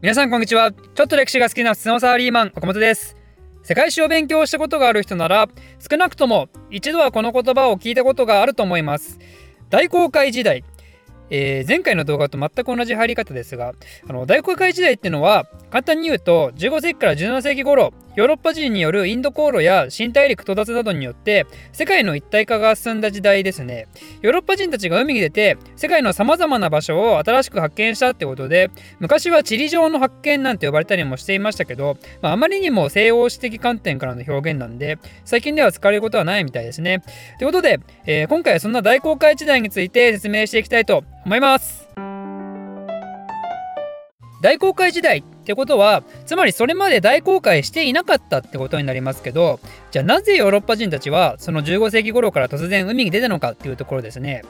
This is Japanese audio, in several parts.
皆さんこんにちは。ちょっと歴史が好きな普通のサラリーマン岡本です。世界史を勉強したことがある人なら少なくとも一度はこの言葉を聞いたことがあると思います。大航海時代えー、前回の動画と全く同じ入り方ですがあの大航海時代っていうのは簡単に言うと15世紀から17世紀頃ヨーロッパ人によるインド航路や新大陸到達などによって世界の一体化が進んだ時代ですね。ヨーロッパ人たちが海に出て世界のさまざまな場所を新しく発見したってことで昔は地理上の発見なんて呼ばれたりもしていましたけど、まあ、あまりにも西欧史的観点からの表現なんで最近では使われることはないみたいですね。ということで、えー、今回はそんな大航海時代について説明していきたいと思います。大航海時代ってことはつまりそれまで大航海していなかったってことになりますけどじゃあなぜヨーロッパ人たちはその15世紀頃から突然海に出たのかっていうところですね。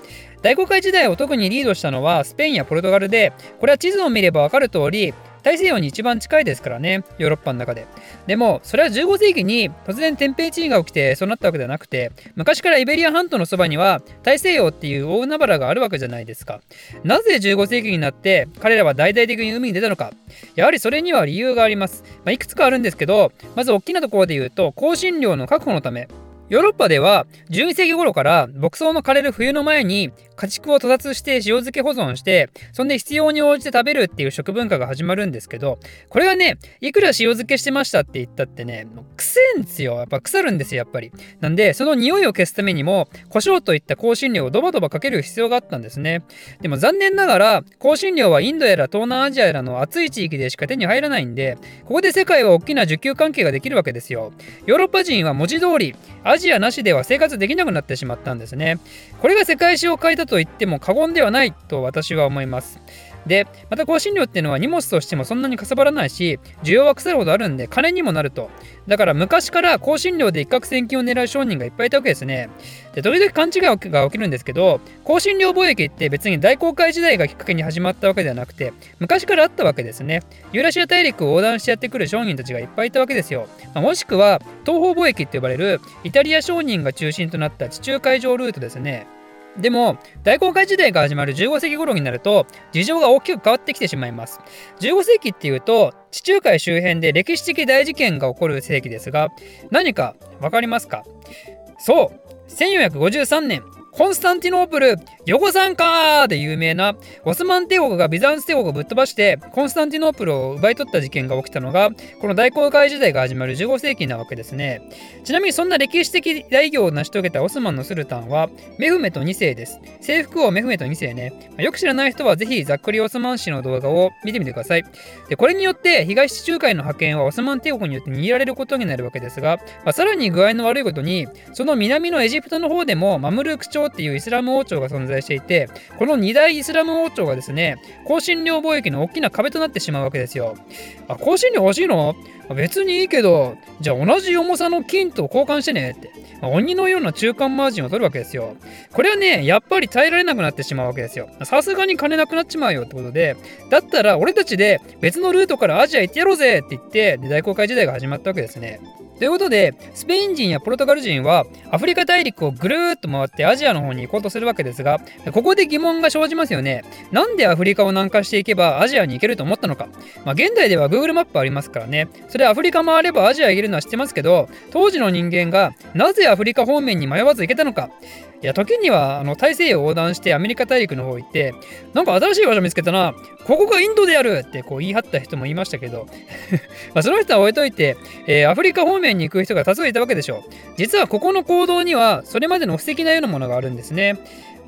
大航海時代を特にリードしたのはスペインやポルトガルでこれは地図を見ればわかる通り大西洋に一番近いですからね、ヨーロッパの中で。でも、それは15世紀に突然天平地位が起きてそうなったわけではなくて、昔からイベリア半島のそばには大西洋っていう大海原があるわけじゃないですか。なぜ15世紀になって彼らは大々的に海に出たのか。やはりそれには理由があります。まあ、いくつかあるんですけど、まず大きなところで言うと、香辛料の確保のため。ヨーロッパでは12世紀頃から牧草の枯れる冬の前に家畜を屠殺して塩漬け保存してそんで必要に応じて食べるっていう食文化が始まるんですけどこれがねいくら塩漬けしてましたって言ったってねもう癖んですよ。やっぱ腐るんですよやっぱり。なんでその匂いを消すためにも胡椒といった香辛料をドバドバかける必要があったんですね。でも残念ながら香辛料はインドやら東南アジアやらの暑い地域でしか手に入らないんでここで世界は大きな需給関係ができるわけですよ。ヨーロッパ人は文字通りアジアなしでは生活できなくなってしまったんですね。これが世界史を変えたと言っても過言ではないと私は思います。で、また香辛料っていうのは荷物としてもそんなにかさばらないし、需要は腐るほどあるんで金にもなると。だから昔から香辛料で一攫千金を狙う商人がいっぱいいたわけですね。で、時々勘違いが起きるんですけど、香辛料貿易って別に大航海時代がきっかけに始まったわけではなくて、昔からあったわけですね。ユーラシア大陸を横断してやってくる商人たちがいっぱいいたわけですよ。まあ、もしくは、東方貿易って呼ばれるイタリア商人が中心となった地中海上ルートですね。でも大航海時代が始まる15世紀頃になると事情が大きく変わってきてしまいます。15世紀っていうと地中海周辺で歴史的大事件が起こる世紀ですが何か分かりますか？そう1453年。コンスタンティノープル横参加で有名なオスマン帝国がビザンツ帝国をぶっ飛ばしてコンスタンティノープルを奪い取った事件が起きたのがこの大航海時代が始まる15世紀なわけですね。ちなみにそんな歴史的大業を成し遂げたオスマンのスルタンはメフメト2世です。征服王メフメト2世ね。よく知らない人はぜひざっくりオスマン氏の動画を見てみてください。でこれによって東地中海の覇権はオスマン帝国によって握られることになるわけですが、まあ、さらに具合の悪いことにその南のエジプトの方でもマムルーク朝っていうイスラム王朝が存在していてこの二大イスラム王朝がですね香辛料貿易の大きな壁となってしまうわけですよ。あ香辛料欲しいの？別にいいけどじゃあ同じ重さの金と交換してねって。鬼のような中間マージンを取るわけですよ。これはねやっぱり耐えられなくなってしまうわけですよ。さすがに金なくなっちまうよってことでだったら俺たちで別のルートからアジア行ってやろうぜって言ってで大航海時代が始まったわけですね。ということで、スペイン人やポルトガル人はアフリカ大陸をぐるーっと回ってアジアの方に行こうとするわけですが、ここで疑問が生じますよね。なんでアフリカを南下していけばアジアに行けると思ったのか。まあ、現代では Google マップありますからね。それアフリカ回ればアジア行けるのは知ってますけど、当時の人間がなぜアフリカ方面に迷わず行けたのか。いや、時にはあの大西洋を横断してアメリカ大陸の方行って、なんか新しい場所見つけたな、ここがインドであるってこう言い張った人もいましたけど、まあその人は置いといて、えー、アフリカ方面に行く人が多数いたわけでしょう。実はここの行動にはそれまでの布石なようなものがあるんですね。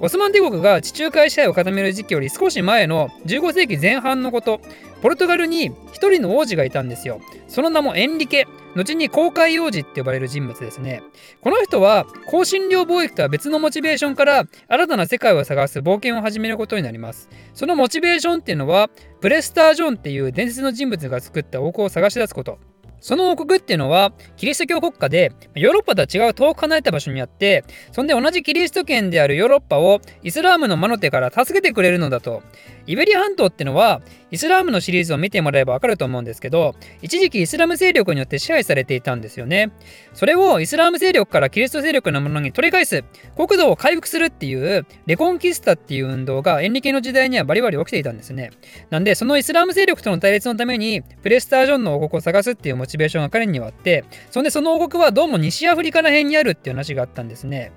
オスマン帝国が地中海支配を固める時期より少し前の15世紀前半のこと、ポルトガルに一人の王子がいたんですよ。その名もエンリケ。後に公海王子って呼ばれる人物ですね。この人は香辛料貿易とは別のモチベーションから新たな世界を探す冒険を始めることになります。そのモチベーションっていうのはプレスター・ジョンっていう伝説の人物が作った王国を探し出すこと。その王国っていうのはキリスト教国家でヨーロッパとは違う遠く離れた場所にあってそんで同じキリスト圏であるヨーロッパをイスラームの魔の手から助けてくれるのだと。イベリア半島ってのはイスラームのシリーズを見てもらえばわかると思うんですけど一時期イスラム勢力によって支配されていたんですよね。それをイスラーム勢力からキリスト勢力のものに取り返す国土を回復するっていうレコンキスタっていう運動がエンリケの時代にはバリバリ起きていたんですね。なんでそのイスラム勢力との対立のためにプレスタージョンの王国を探すっていうモチベーションが彼にはあってそんでその王国はどうも西アフリカら辺にあるっていう話があったんですね。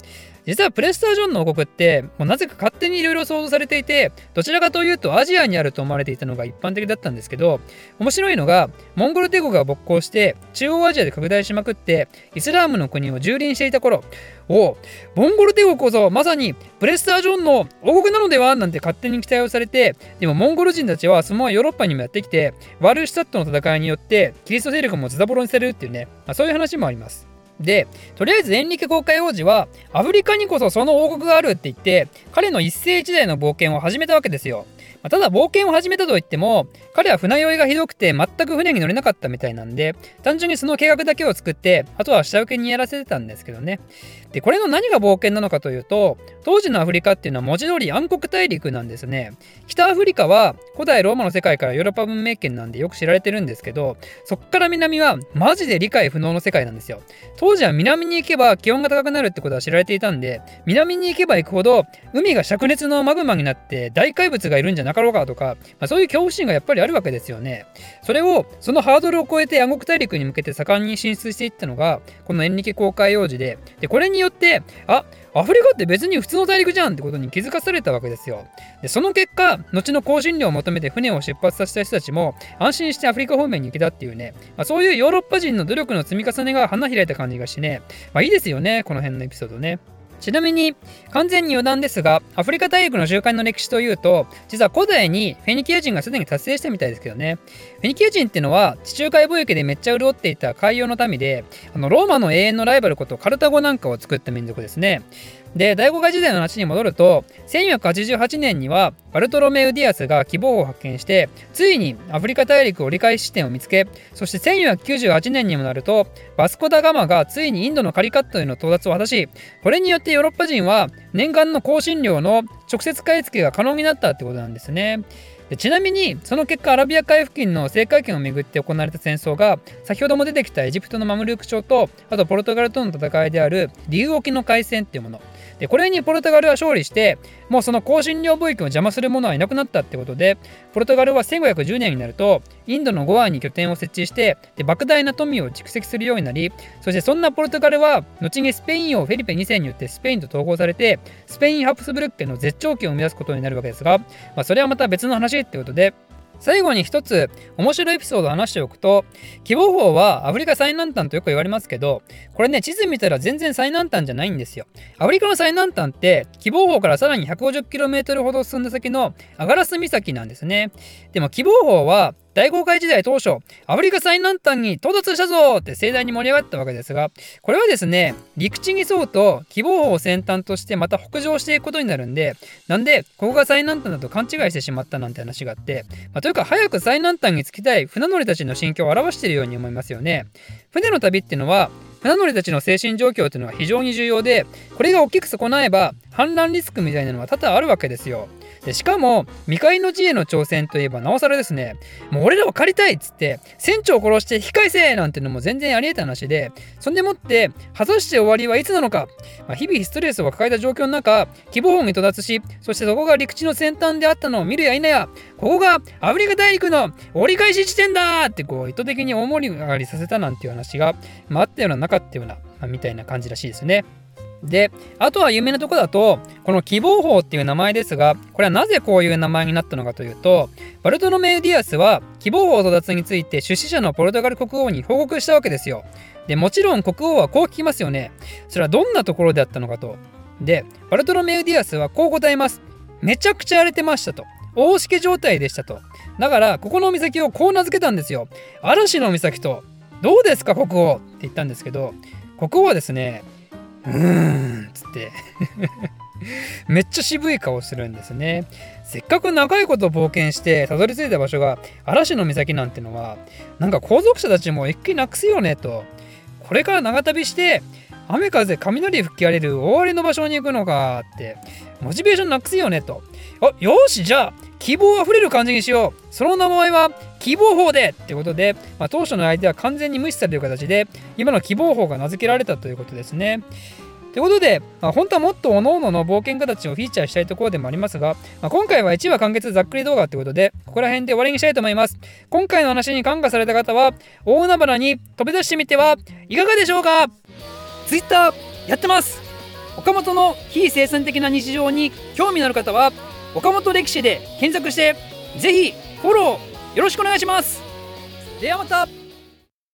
実はプレスタージョンの王国ってもうなぜか勝手にいろいろ想像されていてどちらかというとアジアにあると思われていたのが一般的だったんですけど面白いのがモンゴル帝国が勃興して中央アジアで拡大しまくってイスラームの国を蹂躙していた頃おモンゴル帝国こそまさにプレスタージョンの王国なのでは？なんて勝手に期待をされてでもモンゴル人たちはそのままヨーロッパにもやってきてワルシュタットの戦いによってキリスト勢力もズタボロにされるっていうね、まあ、そういう話もあります。で、とりあえずエンリケ公開王子は、アフリカにこそその王国があるって言って、彼の一世一代の冒険を始めたわけですよ。まあ、ただ冒険を始めたといっても彼は船酔いがひどくて全く船に乗れなかったみたいなんで単純にその計画だけを作ってあとは下請けにやらせてたんですけどね。でこれの何が冒険なのかというと当時のアフリカっていうのは文字通り暗黒大陸なんですね。北アフリカは古代ローマの世界からヨーロッパ文明圏なんでよく知られてるんですけどそっから南はマジで理解不能の世界なんですよ。当時は南に行けば気温が高くなるってことは知られていたんで南に行けば行くほど海が灼熱のマグマになって大怪物がいるんじゃなかろうかとか、まあ、そういう恐怖心がやっぱりあるわけですよね。それを、そのハードルを超えて暗黒大陸に向けて盛んに進出していったのが、このエンリケ公開王子で、で、これによって、あ、アフリカって別に普通の大陸じゃんってことに気づかされたわけですよ。で、その結果、後の香辛料を求めて船を出発させた人たちも安心してアフリカ方面に行けたっていうね、まあ、そういうヨーロッパ人の努力の積み重ねが花開いた感じがしてね、まあいいですよね、この辺のエピソードね。ちなみに完全に余談ですがアフリカ大陸の集会の歴史というと実は古代にフェニキア人がすでに達成したみたいですけどね。フェニキア人っていうのは地中海貿易でめっちゃ潤っていた海洋の民であのローマの永遠のライバルことカルタゴなんかを作った民族ですね。で、第五海時代の話に戻ると、1488年にはバルトロメウディアスが希望を発見して、ついにアフリカ大陸折り返し地点を見つけ、そして1498年にもなると、バスコ・ダ・ガマがついにインドのカリカットへの到達を果たし、これによってヨーロッパ人は年間の香辛料の直接買い付けが可能になったってことなんですね。でちなみにその結果アラビア海付近の政界権をめぐって行われた戦争が先ほども出てきたエジプトのマムルーク朝とあとポルトガルとの戦いであるリウ沖の海戦っていうものこれにポルトガルは勝利してもうその香辛料貿易を邪魔する者はいなくなったってことでポルトガルは1510年になるとインドのゴアに拠点を設置してで莫大な富を蓄積するようになりそしてそんなポルトガルは後にスペイン王フェリペ2世によってスペインと統合されてスペインハプスブルッケの絶頂期を生み出すことになるわけですが、まあ、それはまた別の話ってことで最後に一つ面白いエピソードを話しておくと希望法はアフリカ最南端とよく言われますけどこれね地図見たら全然最南端じゃないんですよ。アフリカの最南端って希望法からさらに 150km ほど進んだ先のアガラス岬なんですね。でも希望法は大航海時代当初、アフリカ最南端に到達したぞって盛大に盛り上がったわけですが、これはですね、陸地に沿うと希望法を先端としてまた北上していくことになるんで、なんで、ここが最南端だと勘違いしてしまったなんて話があって、まあ、というか早く最南端に着きたい船乗りたちの心境を表しているように思いますよね。船の旅っていうのは、船乗りたちの精神状況っていうのは非常に重要で、これが大きく損なえば、氾濫リスクみたいなのは多々あるわけですよ。でしかも未開の地への挑戦といえばなおさらですねもう俺らは借りたいっつって船長を殺して引き返せなんてのも全然ありえた話でそんでもって果たして終わりはいつなのか、まあ、日々ストレスを抱えた状況の中希望法に到達しそしてそこが陸地の先端であったのを見るや否やここがアフリカ大陸の折り返し地点だってこう意図的に大盛り上がりさせたなんていう話が、まあ、あったようななかったような、まあ、みたいな感じらしいですね。で、あとは有名なとこだと、この希望法っていう名前ですが、これはなぜこういう名前になったのかというと、バルトロメウディアスは希望法到達について出資者のポルトガル国王に報告したわけですよ。で、もちろん国王はこう聞きますよね。それはどんなところであったのかと。で、バルトロメウディアスはこう答えます。めちゃくちゃ荒れてましたと。大しけ状態でしたと。だから、ここの岬をこう名付けたんですよ。嵐の岬と。どうですか、国王？って言ったんですけど、国王はですね、うーんつって めっちゃ渋い顔するんですね。せっかく長いこと冒険してたどり着いた場所が嵐の岬なんてのはなんか後続者たちも一気なくすよねと。これから長旅して雨風雷吹き荒れる大荒れの場所に行くのかってモチベーションなくすよねと。あよしじゃあ希望あふれる感じにしようその名前は希望法でってことで、まあ、当初の相手は完全に無視される形で今の希望法が名付けられたということですね。ということで、まあ、本当はもっと各々の冒険家たちをフィーチャーしたいところでもありますが、まあ、今回は1話完結ざっくり動画ということで、ここら辺で終わりにしたいと思います。今回の話に感化された方は、大海原に飛び出してみてはいかがでしょうか ?Twitter やってます岡本の非生産的な日常に興味のある方は、岡本歴史で検索して、ぜひフォローよろしくお願いします。ではまた。